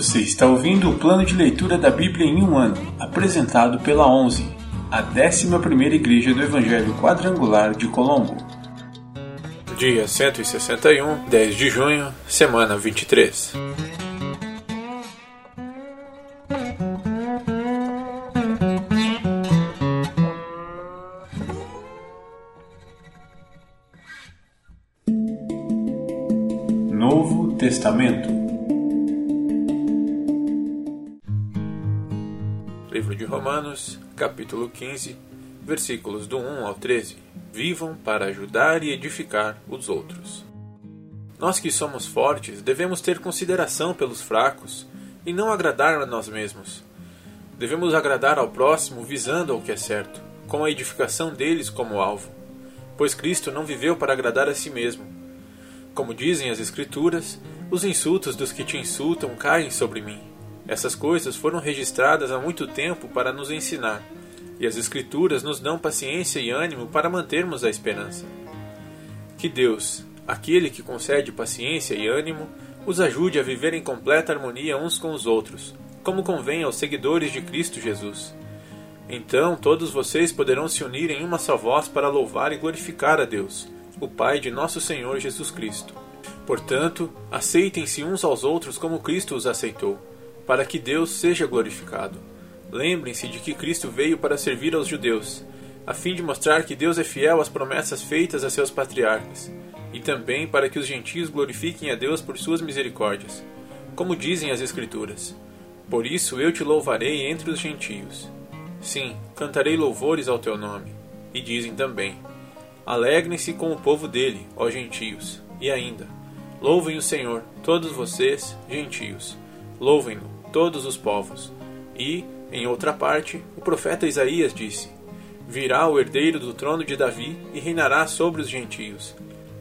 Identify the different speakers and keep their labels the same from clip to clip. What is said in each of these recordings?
Speaker 1: Você está ouvindo o plano de leitura da Bíblia em um ano, apresentado pela 11, a 11ª Igreja do Evangelho Quadrangular de Colombo.
Speaker 2: Dia 161, 10 de junho, semana 23.
Speaker 1: Novo Testamento
Speaker 2: Romanos, capítulo 15, versículos do 1 ao 13. Vivam para ajudar e edificar os outros. Nós que somos fortes devemos ter consideração pelos fracos e não agradar a nós mesmos. Devemos agradar ao próximo visando ao que é certo, com a edificação deles como alvo. Pois Cristo não viveu para agradar a si mesmo, como dizem as Escrituras, os insultos dos que te insultam caem sobre mim. Essas coisas foram registradas há muito tempo para nos ensinar, e as Escrituras nos dão paciência e ânimo para mantermos a esperança. Que Deus, aquele que concede paciência e ânimo, os ajude a viver em completa harmonia uns com os outros, como convém aos seguidores de Cristo Jesus. Então todos vocês poderão se unir em uma só voz para louvar e glorificar a Deus o Pai de nosso Senhor Jesus Cristo. Portanto, aceitem-se uns aos outros como Cristo os aceitou, para que Deus seja glorificado. Lembrem-se de que Cristo veio para servir aos judeus, a fim de mostrar que Deus é fiel às promessas feitas a seus patriarcas, e também para que os gentios glorifiquem a Deus por suas misericórdias, como dizem as Escrituras. Por isso eu te louvarei entre os gentios. Sim, cantarei louvores ao teu nome. E dizem também: Alegrem-se com o povo dele, ó gentios. E ainda, louvem o Senhor, todos vocês, gentios. Louvem-no, todos os povos. E, em outra parte, o profeta Isaías disse: Virá o herdeiro do trono de Davi e reinará sobre os gentios.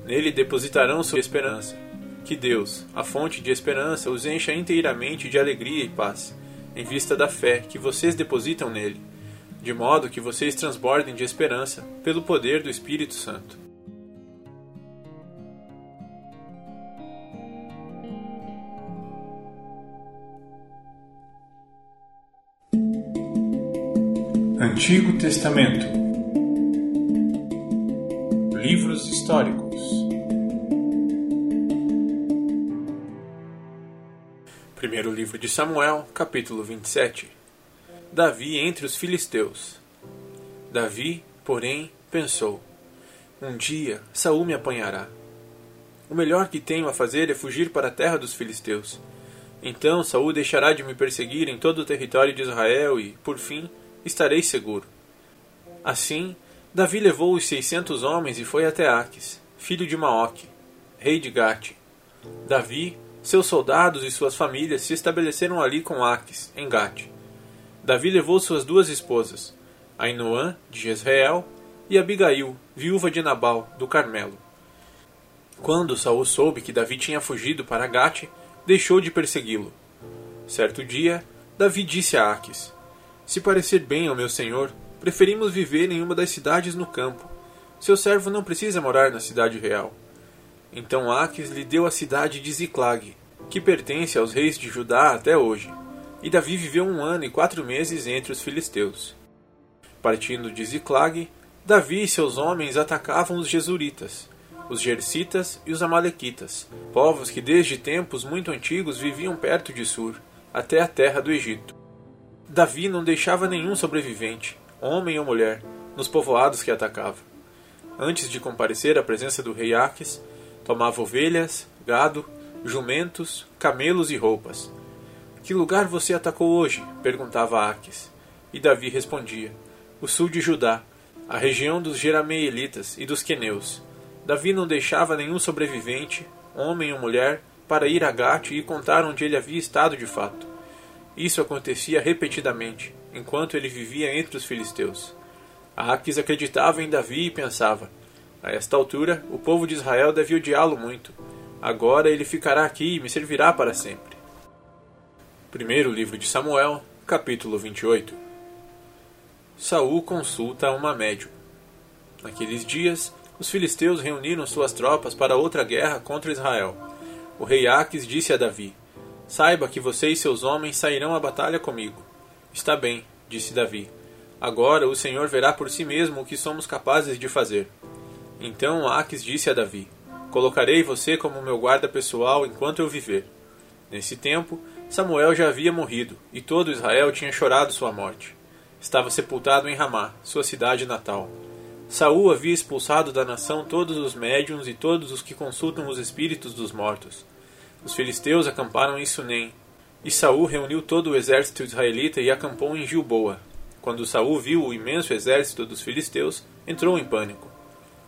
Speaker 2: Nele depositarão sua esperança. Que Deus, a fonte de esperança, os encha inteiramente de alegria e paz, em vista da fé que vocês depositam nele de modo que vocês transbordem de esperança pelo poder do Espírito Santo.
Speaker 1: Antigo Testamento Livros históricos
Speaker 2: Primeiro livro de Samuel, capítulo 27 Davi entre os filisteus. Davi, porém, pensou: Um dia Saul me apanhará. O melhor que tenho a fazer é fugir para a terra dos filisteus. Então Saul deixará de me perseguir em todo o território de Israel e, por fim, estarei seguro. Assim, Davi levou os seiscentos homens e foi até Aques, filho de Maoque, rei de Gate. Davi, seus soldados e suas famílias se estabeleceram ali com Aques, em Gate. Davi levou suas duas esposas, Ainoã, de Jezreel, e Abigail, viúva de Nabal, do Carmelo. Quando Saul soube que Davi tinha fugido para Gate, deixou de persegui-lo. Certo dia, Davi disse a Aques: Se parecer bem ao meu senhor, preferimos viver em uma das cidades no campo. Seu servo não precisa morar na cidade real. Então Aques lhe deu a cidade de Ziclag, que pertence aos reis de Judá até hoje. E Davi viveu um ano e quatro meses entre os filisteus. Partindo de Ziclag, Davi e seus homens atacavam os Jesuritas, os Gersitas e os Amalequitas, povos que desde tempos muito antigos viviam perto de Sur, até a terra do Egito. Davi não deixava nenhum sobrevivente, homem ou mulher, nos povoados que atacava. Antes de comparecer à presença do rei Aques, tomava ovelhas, gado, jumentos, camelos e roupas, que lugar você atacou hoje? perguntava Aques. E Davi respondia: O sul de Judá, a região dos Jerameelitas e dos Queneus. Davi não deixava nenhum sobrevivente, homem ou mulher, para ir a Gate e contar onde ele havia estado de fato. Isso acontecia repetidamente, enquanto ele vivia entre os filisteus. Aques acreditava em Davi e pensava: A esta altura, o povo de Israel deve odiá-lo muito. Agora ele ficará aqui e me servirá para sempre. Primeiro livro de Samuel, capítulo 28. Saul consulta uma médium. Naqueles dias, os filisteus reuniram suas tropas para outra guerra contra Israel. O rei Aques disse a Davi: Saiba que você e seus homens sairão à batalha comigo. Está bem, disse Davi. Agora o Senhor verá por si mesmo o que somos capazes de fazer. Então Aques disse a Davi: Colocarei você como meu guarda pessoal enquanto eu viver. Nesse tempo, Samuel já havia morrido, e todo Israel tinha chorado sua morte. Estava sepultado em Ramá, sua cidade natal. Saul havia expulsado da nação todos os médiuns e todos os que consultam os espíritos dos mortos. Os filisteus acamparam em Sunem, e Saul reuniu todo o exército israelita e acampou em Gilboa, quando Saul viu o imenso exército dos filisteus, entrou em pânico.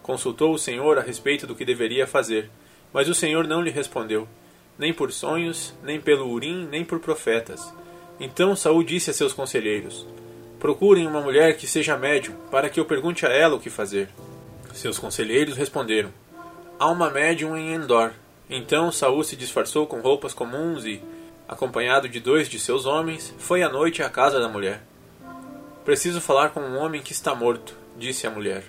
Speaker 2: Consultou o Senhor a respeito do que deveria fazer, mas o Senhor não lhe respondeu, nem por sonhos, nem pelo urim, nem por profetas. Então Saul disse a seus conselheiros: Procurem uma mulher que seja médium, para que eu pergunte a ela o que fazer. Seus conselheiros responderam: Há uma médium em Endor. Então Saul se disfarçou com roupas comuns e, acompanhado de dois de seus homens, foi à noite à casa da mulher. Preciso falar com um homem que está morto, disse a mulher.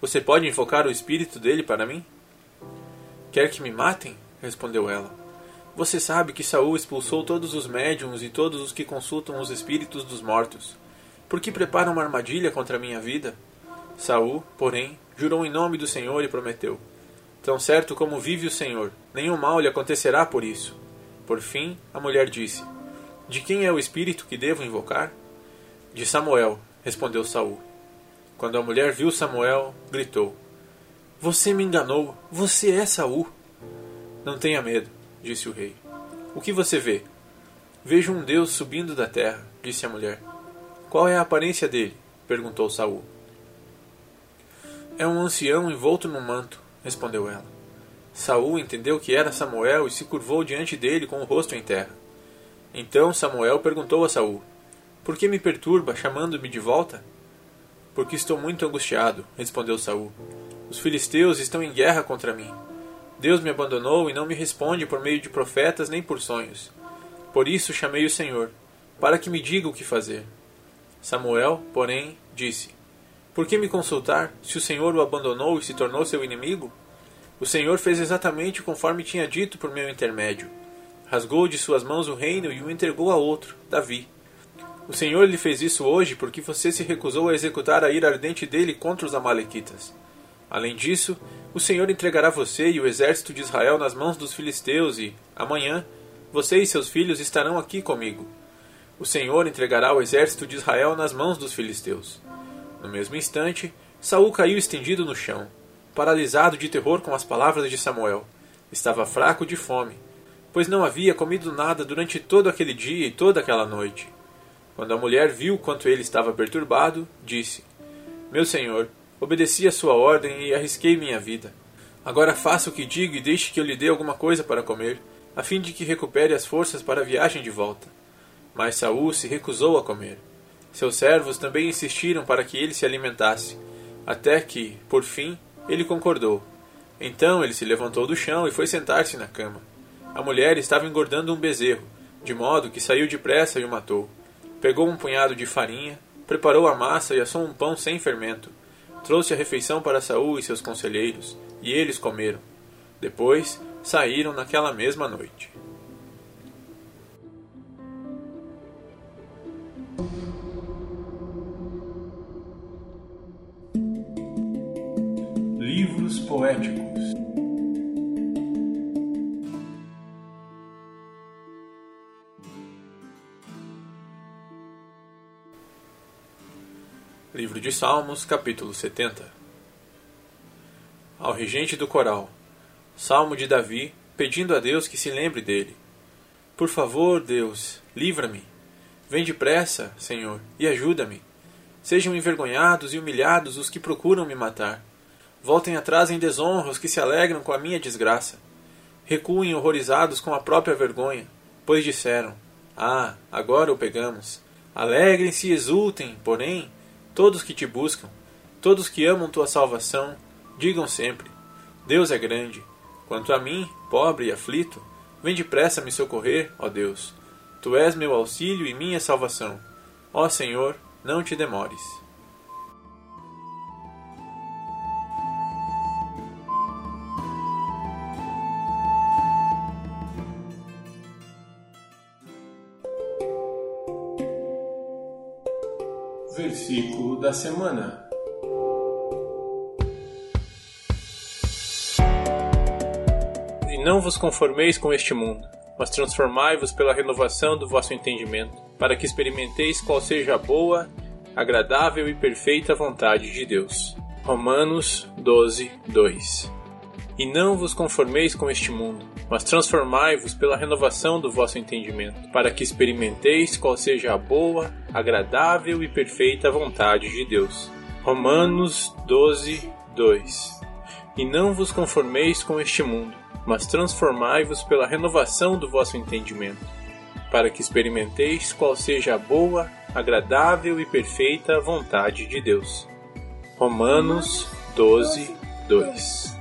Speaker 2: Você pode invocar o espírito dele para mim? Quer que me matem? respondeu ela. Você sabe que Saul expulsou todos os médiums e todos os que consultam os espíritos dos mortos. Por que prepara uma armadilha contra a minha vida? Saul, porém, jurou em nome do Senhor e prometeu: Tão certo como vive o Senhor, nenhum mal lhe acontecerá por isso. Por fim, a mulher disse: De quem é o espírito que devo invocar? De Samuel, respondeu Saul. Quando a mulher viu Samuel, gritou: Você me enganou, você é Saul. Não tenha medo, disse o rei. O que você vê? Vejo um Deus subindo da terra, disse a mulher. Qual é a aparência dele? perguntou Saul. É um ancião envolto num manto, respondeu ela. Saul entendeu que era Samuel e se curvou diante dele com o rosto em terra. Então Samuel perguntou a Saul: por que me perturba, chamando-me de volta? Porque estou muito angustiado, respondeu Saul. Os filisteus estão em guerra contra mim. Deus me abandonou e não me responde por meio de profetas nem por sonhos. Por isso chamei o Senhor, para que me diga o que fazer. Samuel, porém, disse: Por que me consultar, se o Senhor o abandonou e se tornou seu inimigo? O Senhor fez exatamente conforme tinha dito por meu intermédio. Rasgou de suas mãos o reino e o entregou a outro, Davi. O Senhor lhe fez isso hoje porque você se recusou a executar a ira ardente dele contra os Amalequitas. Além disso, o Senhor entregará você e o exército de Israel nas mãos dos filisteus e, amanhã, você e seus filhos estarão aqui comigo. O Senhor entregará o exército de Israel nas mãos dos filisteus. No mesmo instante, Saul caiu estendido no chão, paralisado de terror com as palavras de Samuel. Estava fraco de fome, pois não havia comido nada durante todo aquele dia e toda aquela noite. Quando a mulher viu quanto ele estava perturbado, disse: Meu senhor, obedeci a sua ordem e arrisquei minha vida. Agora faça o que digo e deixe que eu lhe dê alguma coisa para comer, a fim de que recupere as forças para a viagem de volta. Mas Saul se recusou a comer. Seus servos também insistiram para que ele se alimentasse, até que, por fim, ele concordou. Então ele se levantou do chão e foi sentar-se na cama. A mulher estava engordando um bezerro, de modo que saiu depressa e o matou. Pegou um punhado de farinha, preparou a massa e assou um pão sem fermento. Trouxe a refeição para Saul e seus conselheiros, e eles comeram. Depois saíram naquela mesma noite. Livro de Salmos, capítulo 70 Ao regente do coral Salmo de Davi, pedindo a Deus que se lembre dele. Por favor, Deus, livra-me. Vem depressa, Senhor, e ajuda-me. Sejam envergonhados e humilhados os que procuram me matar. Voltem atrás em desonra os que se alegram com a minha desgraça. Recuem horrorizados com a própria vergonha, pois disseram: Ah, agora o pegamos. Alegrem-se e exultem, porém, Todos que te buscam, todos que amam tua salvação, digam sempre: Deus é grande. Quanto a mim, pobre e aflito, vem depressa me socorrer, ó Deus. Tu és meu auxílio e minha salvação. Ó Senhor, não te demores.
Speaker 1: Versículo da semana.
Speaker 2: E não vos conformeis com este mundo, mas transformai-vos pela renovação do vosso entendimento, para que experimenteis qual seja a boa, agradável e perfeita vontade de Deus. Romanos 12, 2 E não vos conformeis com este mundo, mas transformai-vos pela renovação do vosso entendimento, para que experimenteis qual seja a boa, agradável e perfeita vontade de Deus. Romanos 12, 2 E não vos conformeis com este mundo, mas transformai-vos pela renovação do vosso entendimento, para que experimenteis qual seja a boa, agradável e perfeita vontade de Deus. Romanos 12, 2